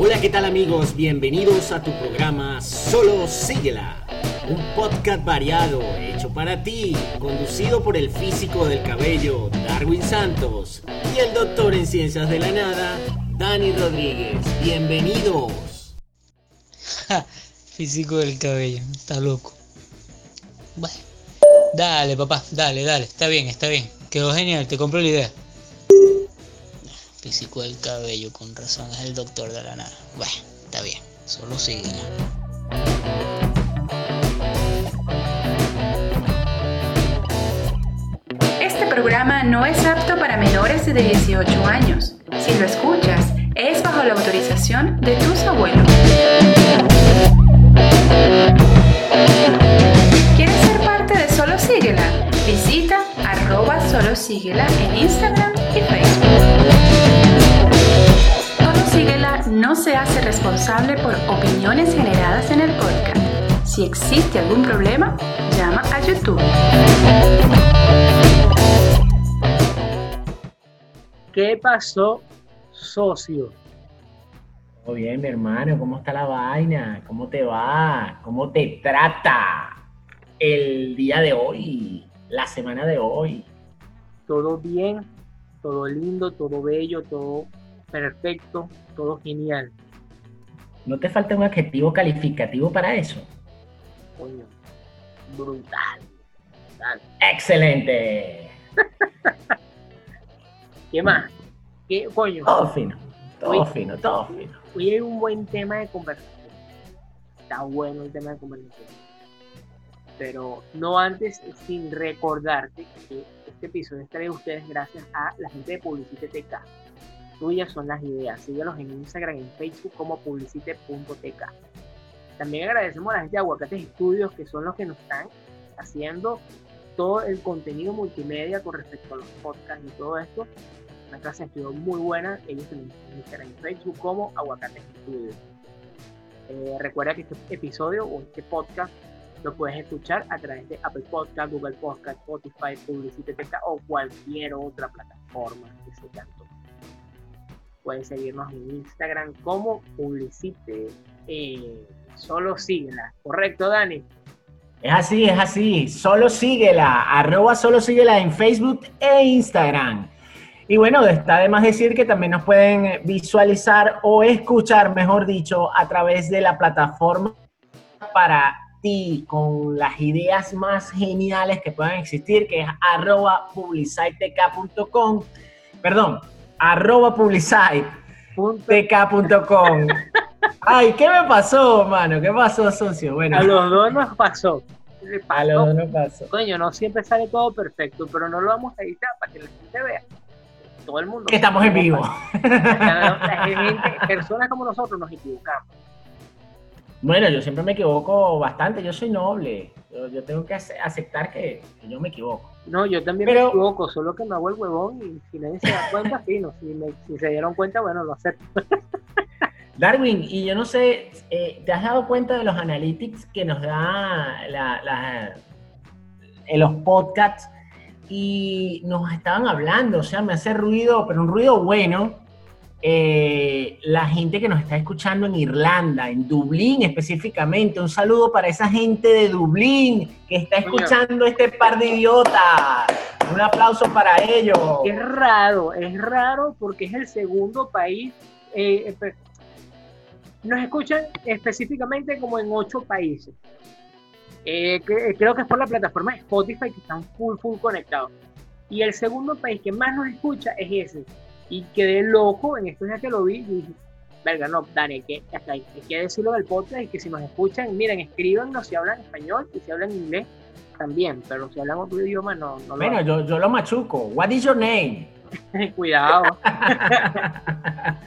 Hola, ¿qué tal amigos? Bienvenidos a tu programa Solo Síguela, un podcast variado hecho para ti, conducido por el físico del cabello Darwin Santos y el doctor en ciencias de la nada Dani Rodríguez. Bienvenidos. físico del cabello, está loco. Bueno, dale papá, dale, dale, está bien, está bien. Quedó genial, te compro la idea físico del cabello, con razón es el doctor de la nada. Bueno, está bien, solo sigue. Este programa no es apto para menores de 18 años. Si lo escuchas, es bajo la autorización de tus abuelos. ¿Quieres ser parte de Solo Síguela? Solo Síguela en Instagram y Facebook no se hace responsable por opiniones generadas en el podcast. Si existe algún problema, llama a YouTube. ¿Qué pasó, socio? Todo bien, mi hermano. ¿Cómo está la vaina? ¿Cómo te va? ¿Cómo te trata el día de hoy? La semana de hoy. Todo bien, todo lindo, todo bello, todo perfecto, todo genial. ¿No te falta un adjetivo calificativo para eso? Coño, brutal. ¡Excelente! ¿Qué más? ¿Qué, coño? Todo fino, todo fino, todo fino. Hoy hay un buen tema de conversación. Está bueno el tema de conversación. Pero no antes sin recordarte que este episodio está de ustedes gracias a la gente de Publicite TK tuyas son las ideas. Síguelos en Instagram y en Facebook como publicite.tk. También agradecemos a la gente de Aguacates Estudios, que son los que nos están haciendo todo el contenido multimedia con respecto a los podcasts y todo esto. Una clase de estudio muy buena. Ellos en Instagram y Facebook como Aguacates Estudios. Eh, recuerda que este episodio o este podcast lo puedes escuchar a través de Apple Podcast, Google Podcast, Spotify, Publicite.tk o cualquier otra plataforma que se cantó pueden seguirnos en Instagram como Publicite. Eh, solo síguela, ¿correcto, Dani? Es así, es así. Solo síguela. Arroba solo síguela en Facebook e Instagram. Y bueno, está además decir que también nos pueden visualizar o escuchar, mejor dicho, a través de la plataforma para ti, con las ideas más geniales que puedan existir, que es arroba publicitec.com. Perdón, arroba publicite.tk.com. Ay, ¿qué me pasó, mano? ¿Qué pasó, socio? Bueno. A los dos nos pasó. A los dos nos pasó. Coño, no siempre sale todo perfecto, pero no lo vamos a editar para que la gente vea. Todo el mundo. Estamos en vivo. personas como nosotros nos equivocamos. Bueno, yo siempre me equivoco bastante, yo soy noble. Yo, tengo que aceptar que, yo me equivoco. No, yo también me equivoco, solo que me hago el huevón y si nadie se da cuenta, sí, no, si, se dieron cuenta, bueno, lo acepto. Darwin, y yo no sé, eh, ¿te has dado cuenta de los analytics que nos da la, en los podcasts? Y nos estaban hablando, o sea, me hace ruido, pero un ruido bueno, eh, la gente que nos está escuchando en Irlanda, en Dublín específicamente. Un saludo para esa gente de Dublín que está escuchando este par de idiotas. Un aplauso para ellos. Es raro, es raro porque es el segundo país. Eh, nos escuchan específicamente como en ocho países. Eh, creo que es por la plataforma Spotify que están full, full conectados. Y el segundo país que más nos escucha es ese y quedé loco en estos días que lo vi y dije, verga, no, Dani, que, hay, que decirlo del podcast y que si nos escuchan, miren, escríbanos si hablan español y si hablan inglés también, pero si hablan otro idioma no, no Bueno, yo, yo lo machuco. What is your name? Cuidado.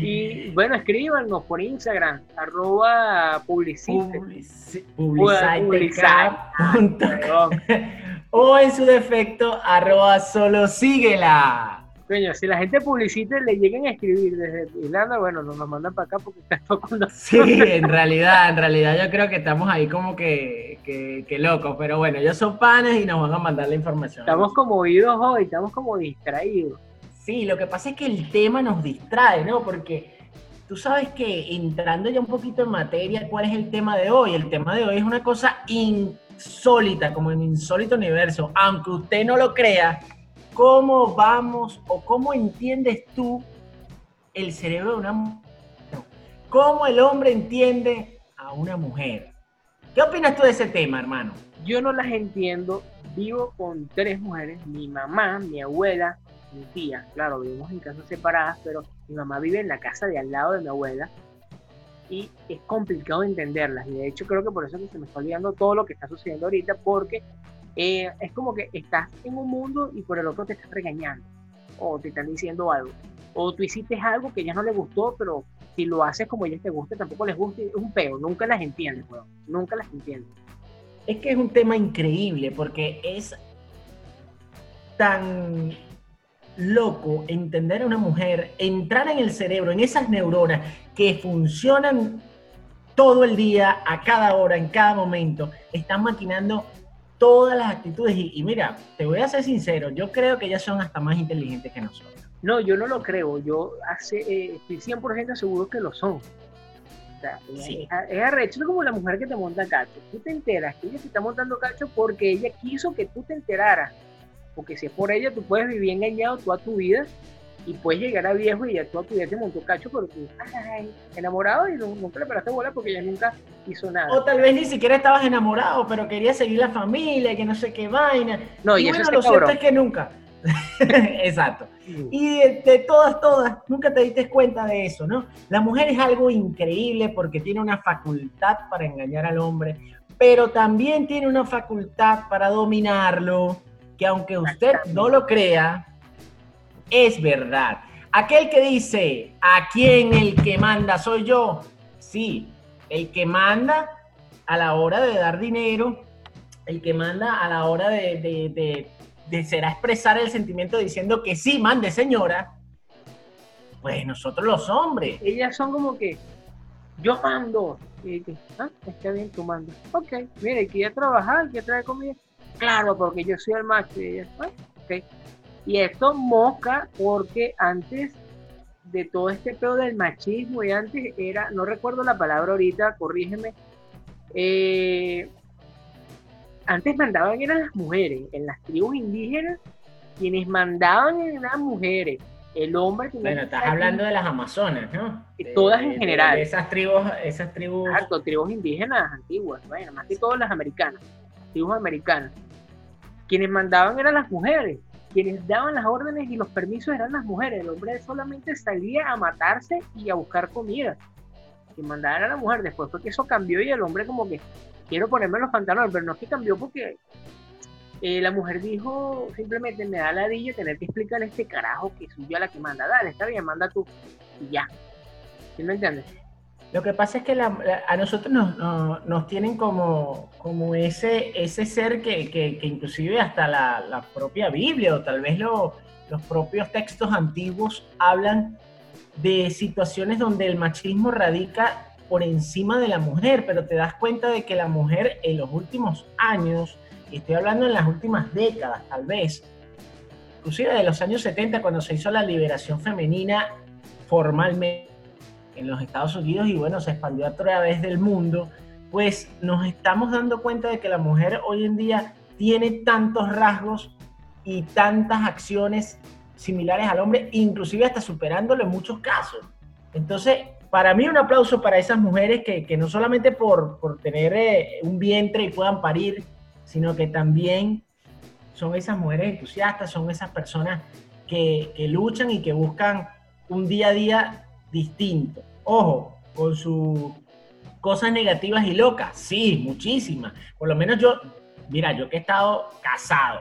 y bueno, escríbanos por Instagram, arroba publicite. o en su defecto, arroba solo síguela si la gente publicita le lleguen a escribir desde Irlanda, bueno, nos mandan para acá porque está tocando. Sí, en realidad, en realidad yo creo que estamos ahí como que, que, locos, pero bueno, ellos son panes y nos van a mandar la información. Estamos como oídos hoy, estamos como distraídos. Sí, lo que pasa es que el tema nos distrae, ¿no? Porque tú sabes que entrando ya un poquito en materia, ¿cuál es el tema de hoy? El tema de hoy es una cosa insólita, como en insólito universo. Aunque usted no lo crea, ¿cómo vamos o cómo entiendes tú el cerebro de una mujer? ¿Cómo el hombre entiende a una mujer? ¿Qué opinas tú de ese tema, hermano? Yo no las entiendo. Vivo con tres mujeres, mi mamá, mi abuela, mi tía. Claro, vivimos en casas separadas, pero mi mamá vive en la casa de al lado de mi abuela y es complicado entenderlas. Y de hecho creo que por eso que se me está olvidando todo lo que está sucediendo ahorita, porque eh, es como que estás en un mundo y por el otro te estás regañando o te están diciendo algo. O tú hiciste algo que ya no le gustó, pero si lo haces como ellas te gusta, tampoco les gusta. Es un peo, nunca las entiendes, nunca las entiendes. Es que es un tema increíble porque es tan loco entender a una mujer, entrar en el cerebro, en esas neuronas que funcionan todo el día, a cada hora, en cada momento, están maquinando todas las actitudes. Y, mira, te voy a ser sincero, yo creo que ellas son hasta más inteligentes que nosotros. No, yo no lo creo, yo hace, eh, estoy 100% seguro que lo son. O sea, sí. es, arrecho como la mujer que te monta cacho. Tú te enteras que ella te está montando cacho porque ella quiso que tú te enteraras porque si es por ella, tú puedes vivir engañado toda tu vida y puedes llegar a viejo y ya toda tu vida te montó cacho, pero tú, ay, enamorado y nunca le paraste bola porque ella nunca hizo nada. O tal vez ni siquiera estabas enamorado, pero querías seguir la familia, que no sé qué vaina. No, y, bueno, lo cierto es que nunca. Exacto. Y de, de, todas, todas, nunca te diste cuenta de eso, ¿no? La mujer es algo increíble porque tiene una facultad para engañar al hombre, pero también tiene una facultad para dominarlo, que aunque usted no lo crea, es verdad. Aquel que dice, ¿a quién el que manda soy yo? Sí, el que manda a la hora de dar dinero, el que manda a la hora de, de, de, será expresar el sentimiento diciendo que sí, mande señora, pues nosotros los hombres. Ellas son como que, yo mando. Y ah, está bien, tú mandas. Ok, mire, quiere trabajar, quiere traer comida claro, porque yo soy el macho. Y, okay. Y esto mosca porque antes de todo este pedo del machismo y antes era, no recuerdo la palabra ahorita, corrígeme, eh, antes mandaban eran las mujeres, en las tribus indígenas, quienes mandaban eran las mujeres. El hombre Bueno, estás hablando de las amazonas, ¿no? todas en general. esas tribus, esas tribus. Exacto, tribus indígenas antiguas, bueno, más que todas las americanas, tribus americanas quienes mandaban eran las mujeres, quienes daban las órdenes y los permisos eran las mujeres. El hombre solamente salía a matarse y a buscar comida. Quien mandaba era la mujer. Después fue que eso cambió y el hombre como que quiero ponerme los pantalones, pero no es que cambió porque eh, la mujer dijo simplemente me da la ladilla tener que explicarle este carajo que soy yo la que manda. Dale, está bien, manda tú. Y ya. ¿Sí me entiendes? Lo que pasa es que a nosotros nos, tienen como, ese, ser que, que, inclusive hasta la, propia Biblia o tal vez lo, los propios textos antiguos hablan de situaciones donde el machismo radica por encima de la mujer, pero te das cuenta de que la mujer en los últimos años, y estoy hablando en las últimas décadas tal vez, inclusive de los años 70 cuando se hizo la liberación femenina formalmente, en los Estados Unidos y bueno, se expandió a través del mundo, pues nos estamos dando cuenta de que la mujer hoy en día tiene tantos rasgos y tantas acciones similares al hombre, inclusive hasta superándolo en muchos casos. Entonces, para mí un aplauso para esas mujeres que, que no solamente por, por tener eh, un vientre y puedan parir, sino que también son esas mujeres entusiastas, son esas personas que, que luchan y que buscan un día a día distinto. Ojo, con sus cosas negativas y locas, sí, muchísimas. Por lo menos yo, mira, yo que he estado casado,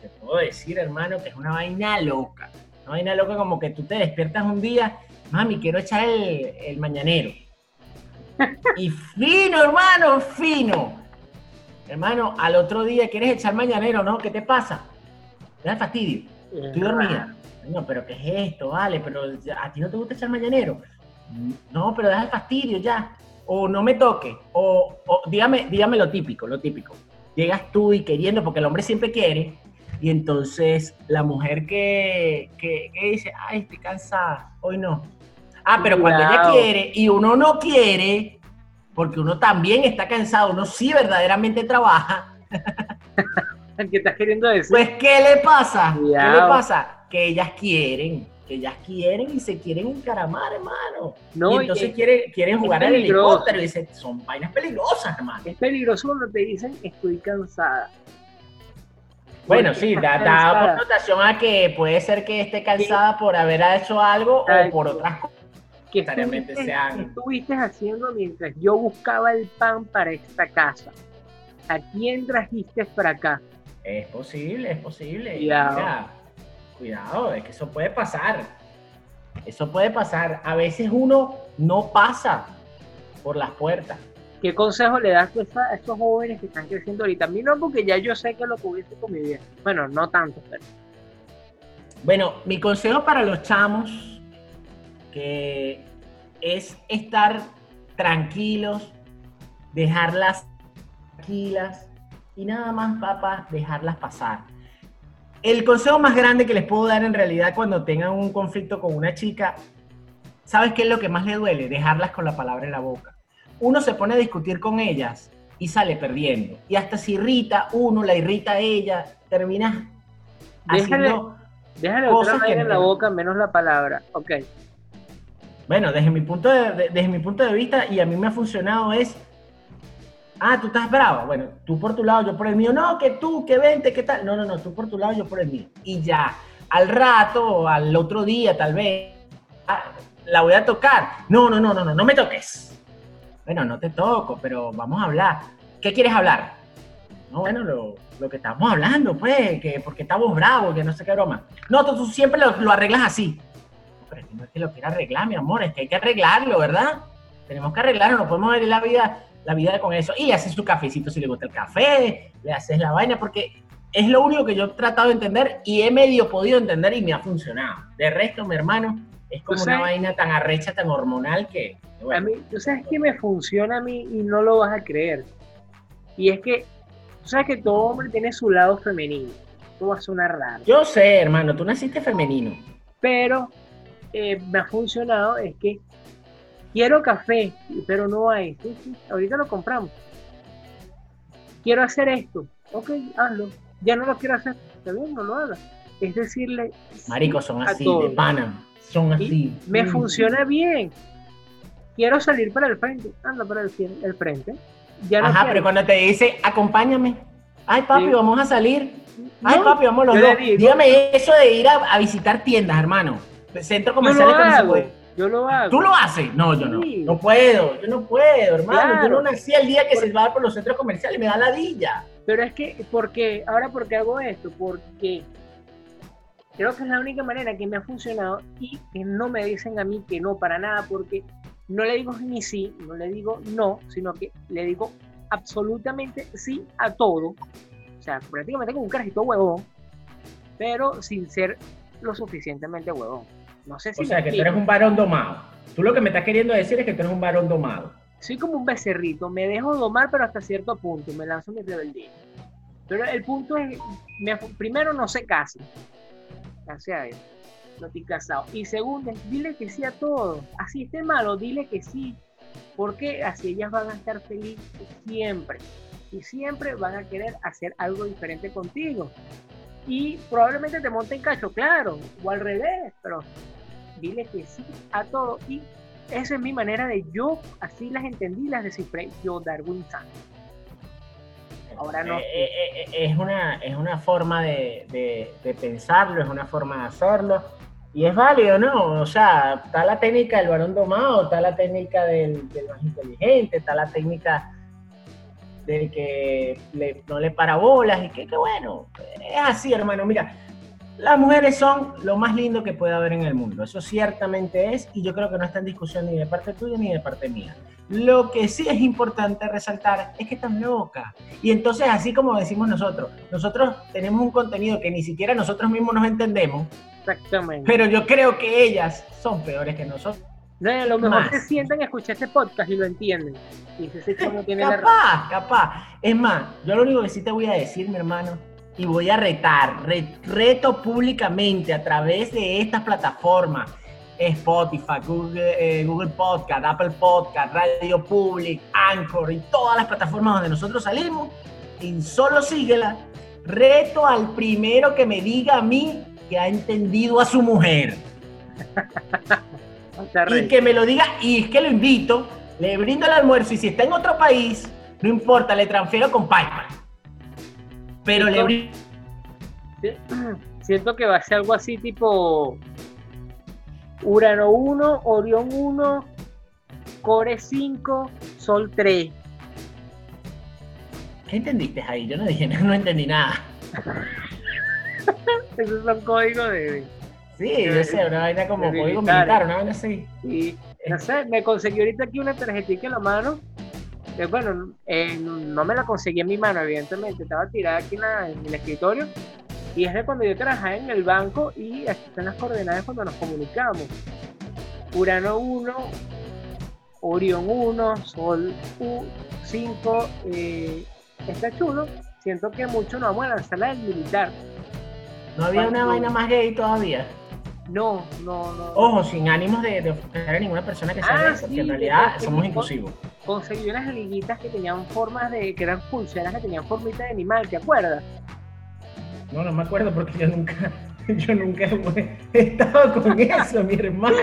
te puedo decir, hermano, que es una vaina loca. Una vaina loca como que tú te despiertas un día, mami, quiero echar el, mañanero. Y fino, hermano, fino. Hermano, al otro día quieres echar mañanero, ¿no? ¿Qué te pasa? Te da fastidio. Estoy dormida. No, pero ¿qué es esto? Vale, pero a ti no te gusta echar mañanero. No, pero deja el fastidio ya. O no me toque. O, dígame, dígame lo típico, lo típico. Llegas tú y queriendo, porque el hombre siempre quiere. Y entonces la mujer que, que, dice, ay, estoy cansada, hoy no. Ah, pero cuando ella quiere y uno no quiere, porque uno también está cansado, uno sí verdaderamente trabaja, ¿Qué estás queriendo decir? pues ¿qué le pasa? ¿Qué le pasa? Que ellas quieren, que ellas quieren y se quieren encaramar, hermano. no, y entonces es, quieren, quieren jugar al helicóptero y dicen, son vainas peligrosas, hermano. es peligroso cuando te dicen estoy cansada. Bueno, sí, da, da connotación a que puede ser que esté cansada por haber hecho algo o por otras cosas. ¿Qué necesariamente estuviste, sean- qué estuviste haciendo mientras yo buscaba el pan para esta casa? ¿A quién trajiste para acá? Es posible, es posible. Cuidado, es que eso puede pasar. Eso puede pasar. A veces uno no pasa por las puertas. ¿Qué consejo le das tú a estos jóvenes que están creciendo ahorita? A mí no, porque ya yo sé que lo que hubiese con mi vida. Bueno, no tanto, pero Bueno, mi consejo para los chamos que es estar tranquilos, dejarlas tranquilas y nada más, papá, dejarlas pasar. El consejo más grande que les puedo dar en realidad cuando tengan un conflicto con una chica, ¿sabes qué es lo que más le duele? Dejarlas con la palabra en la boca. Uno se pone a discutir con ellas y sale perdiendo. Y hasta si irrita uno, la irrita a ella, terminas haciendo... déjale Cosas otra que en la no- boca menos la palabra. Ok, Bueno, desde mi punto de, de- desde mi punto de vista, y a mí me ha funcionado, es. Ah, tú estás brava. Bueno, tú por tu lado, yo por el mío. No, que tú, que vente, que tal. No, no, no, tú por tu lado, yo por el mío. Y ya, al rato, al otro día, tal vez, ah, la voy a tocar. No, no, no, no, no, no me toques. Bueno, no te toco, pero vamos a hablar. ¿Qué quieres hablar? No, bueno, lo, lo que estamos hablando, pues, que porque estamos bravos, que no sé qué broma. No, tú, tú siempre lo, lo arreglas así. Pero no es que lo quiera arreglar, mi amor, es que hay que arreglarlo, ¿verdad? Tenemos que arreglarlo, no podemos ver la vida, la vida con eso. Y le haces su cafecito si le gusta el café, le haces la vaina, porque es lo único que yo he tratado de entender y he medio podido entender y me ha funcionado. De resto, mi hermano, es como Tú una vaina tan arrecha, tan hormonal que... bueno. a mí, tú sabes que me funciona a mí y no lo vas a creer. Y es que, tú sabes que todo hombre tiene su lado femenino. Esto va a sonar raro. Yo sé, hermano, tú naciste femenino. pero eh, me ha funcionado es que quiero café, pero no hay. Sí, sí, ahorita lo compramos. Quiero hacer esto. Ok, hazlo. Ya no lo quiero hacer. Está bien, no lo hagas. Es decirle. Maricos, son así, de pana. Son así. Y me Mm. funciona bien. Quiero salir para el frente. Anda para el, el frente. Ya no Ajá, quiero. pero cuando te dice, acompáñame. Ay, papi, Sí. vamos a salir. Ay, No, papi, vamos los dos. digo- Dígame eso de ir a, a visitar tiendas, hermano. Comerciales que no se hago. Yo lo hago. ¿Tú lo haces? No, yo no. Sí. No puedo, yo no puedo, hermano. Yo Claro. no nací el día que Por- se va por los centros comerciales, me da ladilla. Pero es que, porque, ahora por qué hago esto, porque creo que es la única manera que me ha funcionado y que no me dicen a mí que no para nada, porque no le digo ni sí, no le digo no, sino que le digo absolutamente sí a todo. O sea, prácticamente como un carajito huevón, pero sin ser lo suficientemente huevón. No sé si O sea, que tú eres un varón domado. Tú lo que me estás queriendo decir es que tú eres un varón domado. soy como un becerrito, me dejo domar, pero hasta cierto punto, me lanzo mi rebeldía. Pero el punto es, me- primero no se casen, gracias a Dios, no estoy casado. Y segundo, dile que sí a todo, así esté malo, dile que sí, porque así ellas van a estar felices siempre. Y siempre van a querer hacer algo diferente contigo. Y probablemente te monten cacho, claro, o al revés, pero dile que sí a todo. Y esa es mi manera de yo, así las entendí, las descifré yo, Darwin Santos. Ahora no. Eh, eh, eh, es, una, es una forma de, de- de pensarlo, es una forma de hacerlo. Y es válido, ¿no? O sea, está la técnica del varón domado, está la técnica del, del más inteligente, está la técnica del que le- no le para bolas y que, que bueno, es así, hermano. Mira, las mujeres son lo más lindo que puede haber en el mundo. Eso ciertamente es, y yo creo que no está en discusión ni de parte tuya ni de parte mía. Lo que sí es importante resaltar es que están locas. Y entonces, así como decimos nosotros, nosotros tenemos un contenido que ni siquiera nosotros mismos nos entendemos, Exactamente. pero yo creo que ellas son peores que nosotros. No, a lo mejor más. se sientan a escuchar este podcast y lo entienden. Y ese chamo tiene la razón. Capaz, capaz. Es más, yo lo único que sí te voy a decir, mi hermano, y voy a retar, re- reto públicamente a través de estas plataformas, Spotify, Google, eh, Google Podcast, Apple Podcast, Radio Public, Anchor y todas las plataformas donde nosotros salimos. Y solo síguela. Reto al primero que me diga a mí que ha entendido a su mujer. y que me lo diga, y es que lo invito, le brindo el almuerzo y si está en otro país, no importa, le transfiero con PayPal. Pero le brindo... Siento que va a ser algo así tipo Urano 1, Orión 1, Core 5, Sol 3. ¿Qué entendiste ahí? Yo no dije, no, entendí nada. Esos son códigos de. Sí, yo sé, una vaina como código militar, una vaina así. Y, no sé, me conseguí ahorita aquí una tarjetita en la mano. Que bueno, eh, no me la conseguí en mi mano, evidentemente. Estaba tirada aquí en, el escritorio. Y es de cuando yo trabajaba en el banco y aquí están las coordenadas cuando nos comunicamos. Urano 1, Orión 1, Sol 5, eh, está chulo. Siento que mucho no vamos a lanzar la del militar. ¿No había una vaina más gay todavía? No, no, no. Ojo, sin ánimos de, de ofender a ninguna persona que sea ah, porque en realidad somos inclusivos. Conseguí unas liguitas que tenían formas de, que eran pulseras que tenían formita de animal, ¿te acuerdas? No, no me acuerdo porque yo nunca, yo nunca he estado con eso, mi hermano.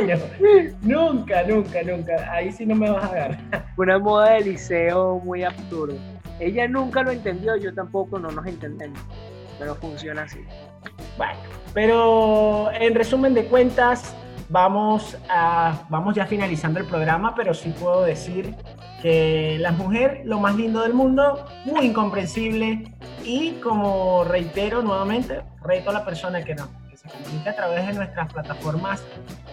Nunca, nunca, nunca. Ahí sí no me vas a agarrar. Una moda de liceo muy absurda. Ella nunca lo entendió, yo tampoco, no nos entendemos. Pero funciona así. Bueno, pero en resumen de cuentas, vamos, a, vamos ya finalizando el programa, pero sí puedo decir que la mujer, lo más lindo del mundo, muy incomprensible y como reitero nuevamente, reto a la persona que, no, se comunique a través de nuestras plataformas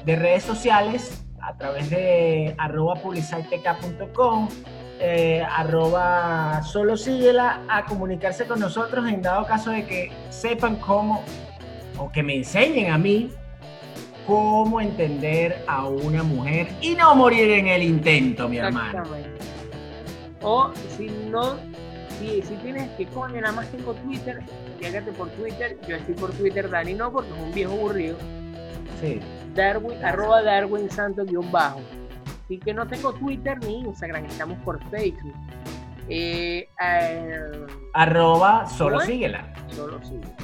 de redes sociales, a través de arroba publiciteca.com, eh, arroba solo síguela a comunicarse con nosotros en dado caso de que sepan cómo o que me enseñen a mí cómo entender a una mujer y no morir en el intento, mi hermano. O si no, si, si tienes que coño, nada más tengo Twitter, llégate por Twitter, yo estoy por Twitter, Dani no, porque es un viejo aburrido. Sí. Darwin, arroba Darwin Santos guion bajo. Así que no tengo Twitter ni Instagram, estamos por Facebook. Eh, eh, arroba solo síguela. Solo síguela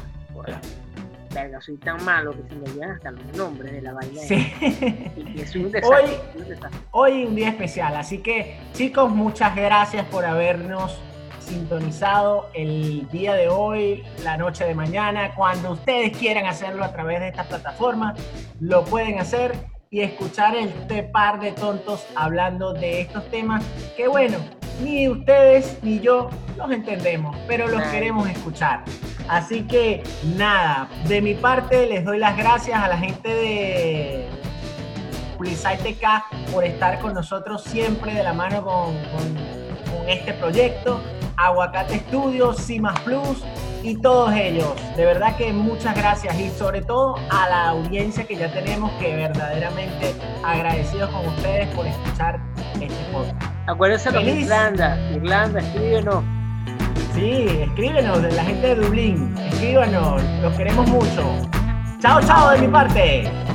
verga, soy tan malo que se me olvidan hasta los nombres de la vaina. Sí. Y es un desastre, hoy, hoy un día especial, así que chicos, muchas gracias por habernos sintonizado el día de hoy, la noche de mañana, cuando ustedes quieran hacerlo a través de esta plataforma, lo pueden hacer y escuchar este par de tontos hablando de estos temas que bueno, ni ustedes ni yo los entendemos, pero los queremos escuchar. Así que nada, de mi parte les doy las gracias a la gente de Pulisai TK por estar con nosotros siempre de la mano con, este proyecto. Aguacate Studios, Cimas Plus y todos ellos. De verdad que muchas gracias y sobre todo a la audiencia que ya tenemos que verdaderamente agradecidos con ustedes por escuchar este podcast. Acuérdense de Irlanda, Irlanda, escríbenos. Sí, escríbenos, de la gente de Dublín, escríbanos, los queremos mucho. Chao, chao de mi parte.